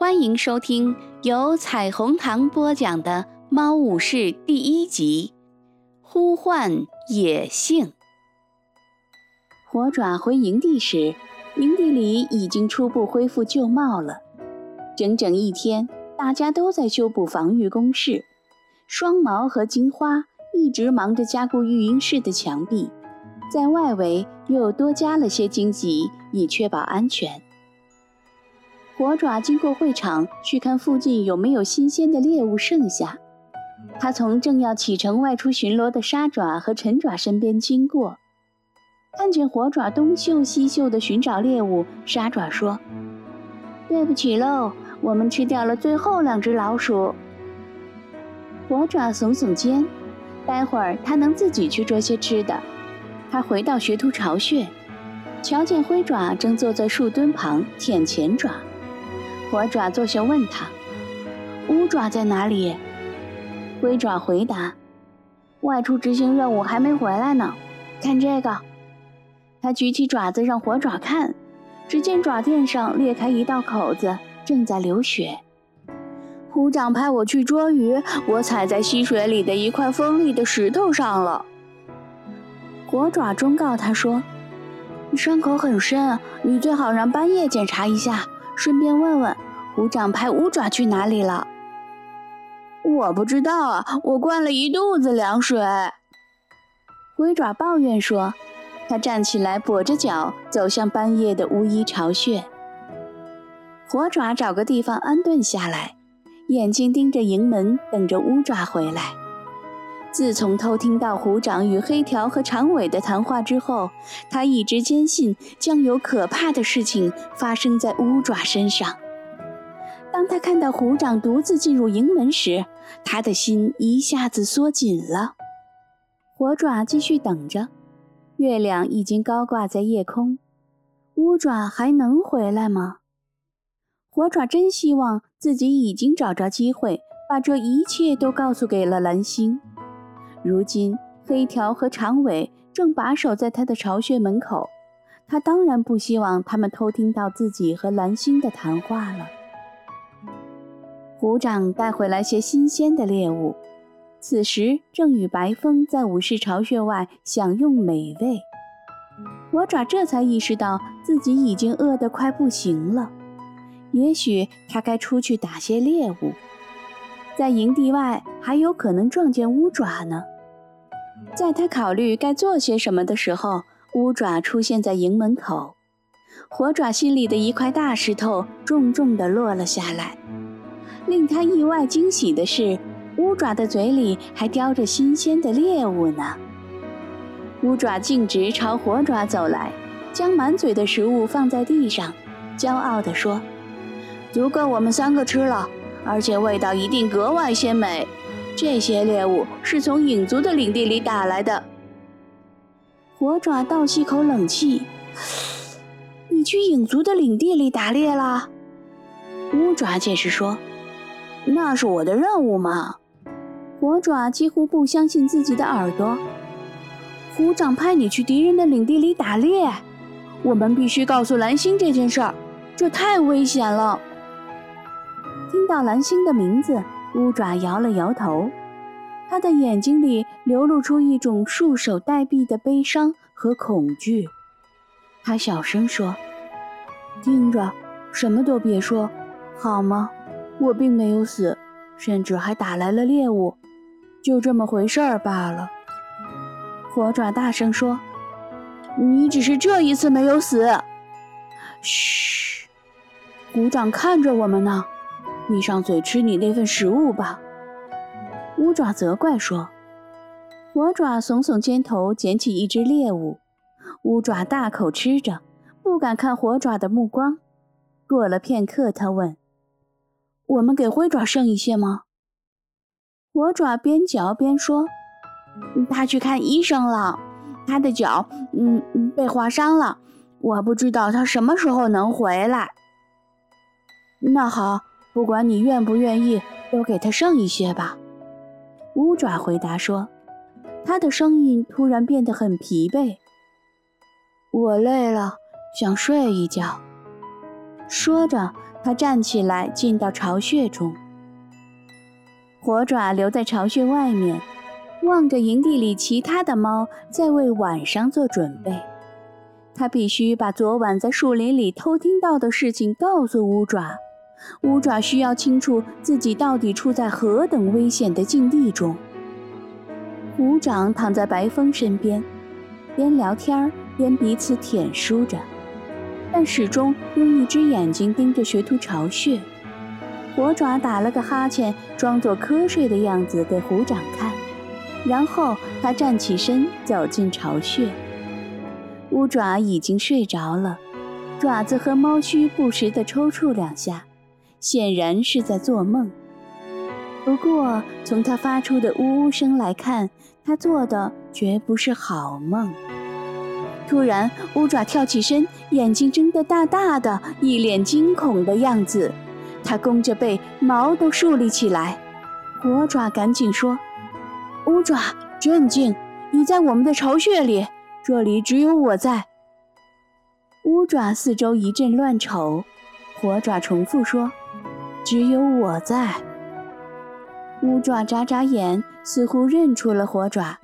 欢迎收听由彩虹糖播讲的《猫武士》第一集《呼唤野性》。火爪回营地时，营地里已经初步恢复旧貌了。整整一天，大家都在修补防御工事。双毛和金花一直忙着加固育婴室的墙壁，在外围又多加了些荆棘，以确保安全。火爪经过会场，去看附近有没有新鲜的猎物剩下。他从正要启程外出巡逻的沙爪和陈爪身边经过，看见火爪东嗅西嗅地寻找猎物。沙爪说：“对不起喽，我们吃掉了最后两只老鼠。”火爪耸耸肩，待会儿他能自己去捉些吃的。他回到学徒巢穴，瞧见灰爪正坐在树墩旁舔前爪。火爪坐下问他：“乌爪在哪里？”灰爪回答：“外出执行任务，还没回来呢。看这个。”他举起爪子让火爪看，只见爪垫上裂开一道口子，正在流血。虎掌派我去捉鱼，我踩在溪水里的一块锋利的石头上了。火爪忠告他说：“伤口很深，你最好让半夜检查一下。”顺便问问，虎掌派乌爪去哪里了？我不知道啊，我灌了一肚子凉水。灰爪抱怨说，他站起来跛着脚走向半夜的巫医巢穴。火爪找个地方安顿下来，眼睛盯着营门，等着乌爪回来。自从偷听到虎掌与黑条和长尾的谈话之后，他一直坚信将有可怕的事情发生在乌爪身上。当他看到虎掌独自进入营门时，他的心一下子缩紧了。火爪继续等着，月亮已经高挂在夜空，乌爪还能回来吗？火爪真希望自己已经找着机会，把这一切都告诉给了蓝星。如今，黑条和长尾正把守在他的巢穴门口，他当然不希望他们偷听到自己和蓝星的谈话了。虎掌带回来些新鲜的猎物，此时正与白风在武士巢穴外享用美味。魔爪这才意识到自己已经饿得快不行了，也许他该出去打些猎物。在营地外还有可能撞见乌爪呢。在他考虑该做些什么的时候，乌爪出现在营门口。火爪心里的一块大石头重重地落了下来。令他意外惊喜的是，乌爪的嘴里还叼着新鲜的猎物呢。乌爪径直朝火爪走来，将满嘴的食物放在地上，骄傲地说：“足够我们三个吃了。”而且味道一定格外鲜美。这些猎物是从影族的领地里打来的。火爪倒吸口冷气：“你去影族的领地里打猎了？”乌爪解释说：“那是我的任务嘛。”火爪几乎不相信自己的耳朵：“虎掌派你去敌人的领地里打猎？我们必须告诉蓝星这件事儿，这太危险了。”听到蓝星的名字，乌爪摇了摇头，他的眼睛里流露出一种束手待毙的悲伤和恐惧。他小声说：“听着，什么都别说，好吗？我并没有死，甚至还打来了猎物，就这么回事儿罢了。”火爪大声说：“你只是这一次没有死。”嘘，鼓掌看着我们呢。闭上嘴，吃你那份食物吧。”乌爪责怪说。火爪耸耸肩头，捡起一只猎物。乌爪大口吃着，不敢看火爪的目光。过了片刻，他问：“我们给灰爪剩一些吗？”火爪边嚼边说：“他去看医生了，他的脚，嗯，被划伤了。我不知道他什么时候能回来。”那好。不管你愿不愿意，都给他剩一些吧。”乌爪回答说，他的声音突然变得很疲惫。“我累了，想睡一觉。”说着，他站起来，进到巢穴中。火爪留在巢穴外面，望着营地里其他的猫在为晚上做准备。他必须把昨晚在树林里偷听到的事情告诉乌爪。乌爪需要清楚自己到底处在何等危险的境地中。虎掌躺在白风身边，边聊天边彼此舔舐着，但始终用一只眼睛盯着学徒巢穴。火爪打了个哈欠，装作瞌睡的样子给虎掌看，然后他站起身走进巢穴。乌爪已经睡着了，爪子和猫须不时地抽搐两下。显然是在做梦，不过从他发出的呜呜声来看，他做的绝不是好梦。突然，乌爪跳起身，眼睛睁得大大的，一脸惊恐的样子。他弓着背，毛都竖立起来。火爪赶紧说：“乌爪，镇静！你在我们的巢穴里，这里只有我在。”乌爪四周一阵乱瞅，火爪重复说。只有我在。乌爪眨眨眼，似乎认出了火爪，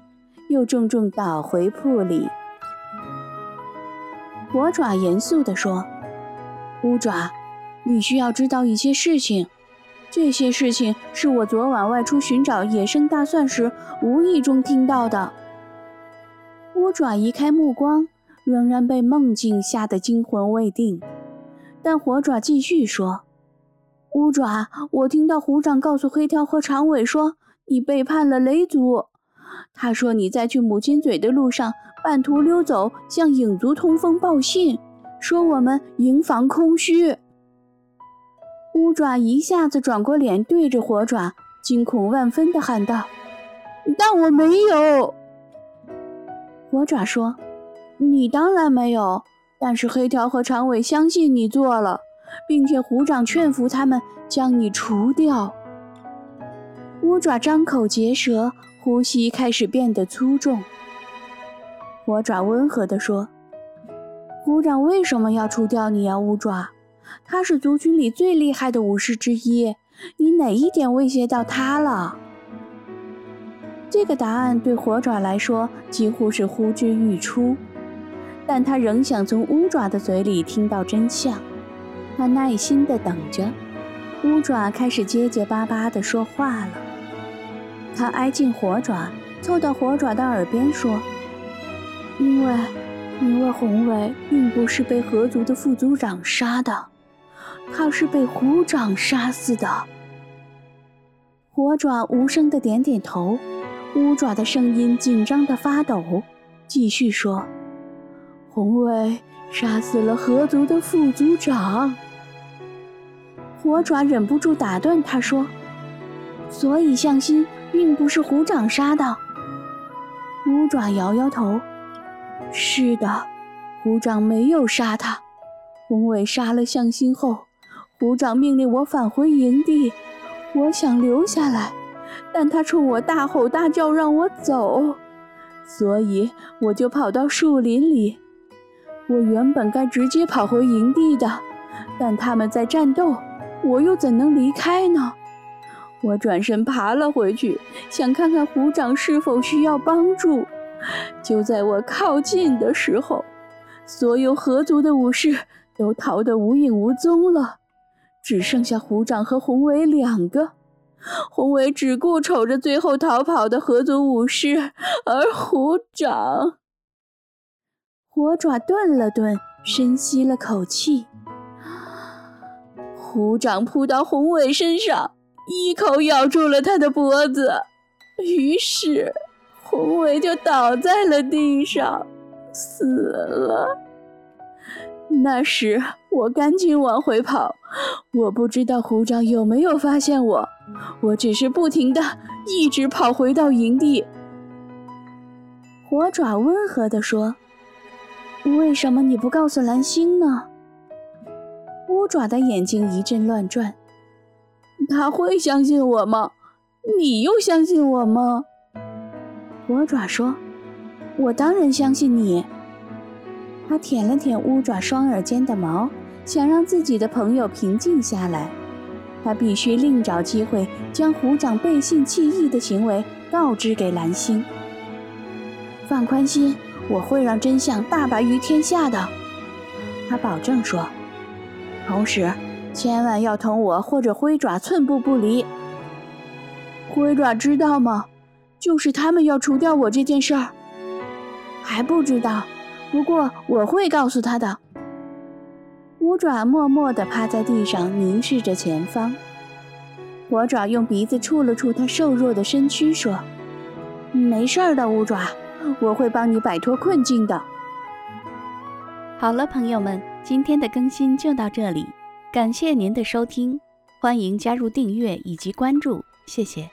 又重重倒回铺里。火爪严肃地说：“乌爪，你需要知道一些事情。这些事情是我昨晚外出寻找野生大蒜时无意中听到的。”乌爪移开目光，仍然被梦境吓得惊魂未定。但火爪继续说。乌爪，我听到虎掌告诉黑条和长尾说，你背叛了雷族。他说你在去母亲嘴的路上，半途溜走，向影族通风报信，说我们营房空虚。乌爪一下子转过脸，对着火爪，惊恐万分地喊道：“但我没有。”火爪说：“你当然没有，但是黑条和长尾相信你做了。”并且虎掌劝服他们将你除掉。乌爪张口结舌，呼吸开始变得粗重。火爪温和地说：“虎掌为什么要除掉你啊，乌爪？他是族群里最厉害的武士之一，你哪一点威胁到他了？”这个答案对火爪来说几乎是呼之欲出，但他仍想从乌爪的嘴里听到真相。他耐心地等着，乌爪开始结结巴巴地说话了。他挨近火爪，凑到火爪的耳边说：“因为，因为红尾并不是被河族的副族长杀的，他是被虎掌杀死的。”火爪无声地点点头，乌爪的声音紧张得发抖，继续说：“红伟杀死了河族的副族长。”火爪忍不住打断他说：“所以向心并不是虎掌杀的。”乌爪摇摇头：“是的，虎掌没有杀他。宏伟杀了向心后，虎掌命令我返回营地。我想留下来，但他冲我大吼大叫让我走，所以我就跑到树林里。我原本该直接跑回营地的，但他们在战斗。”我又怎能离开呢？我转身爬了回去，想看看虎掌是否需要帮助。就在我靠近的时候，所有合族的武士都逃得无影无踪了，只剩下虎掌和宏伟两个。宏伟只顾瞅着最后逃跑的合族武士，而虎掌……火爪顿了顿，深吸了口气。虎掌扑到宏伟身上，一口咬住了他的脖子，于是宏伟就倒在了地上，死了。那时我赶紧往回跑，我不知道虎掌有没有发现我，我只是不停的一直跑回到营地。火爪温和地说：“为什么你不告诉蓝星呢？”乌爪的眼睛一阵乱转，他会相信我吗？你又相信我吗？火爪说：“我当然相信你。”他舔了舔乌爪双耳间的毛，想让自己的朋友平静下来，他必须另找机会将虎掌背信弃义的行为告知给蓝星。放宽心，我会让真相大白于天下的。他保证说。同时，千万要同我或者灰爪寸步不离。灰爪知道吗？就是他们要除掉我这件事儿，还不知道。不过我会告诉他的。五爪默默地趴在地上，凝视着前方。火爪用鼻子触了触他瘦弱的身躯，说：“没事儿的，五爪，我会帮你摆脱困境的。”好了，朋友们，今天的更新就到这里，感谢您的收听，欢迎加入订阅以及关注，谢谢。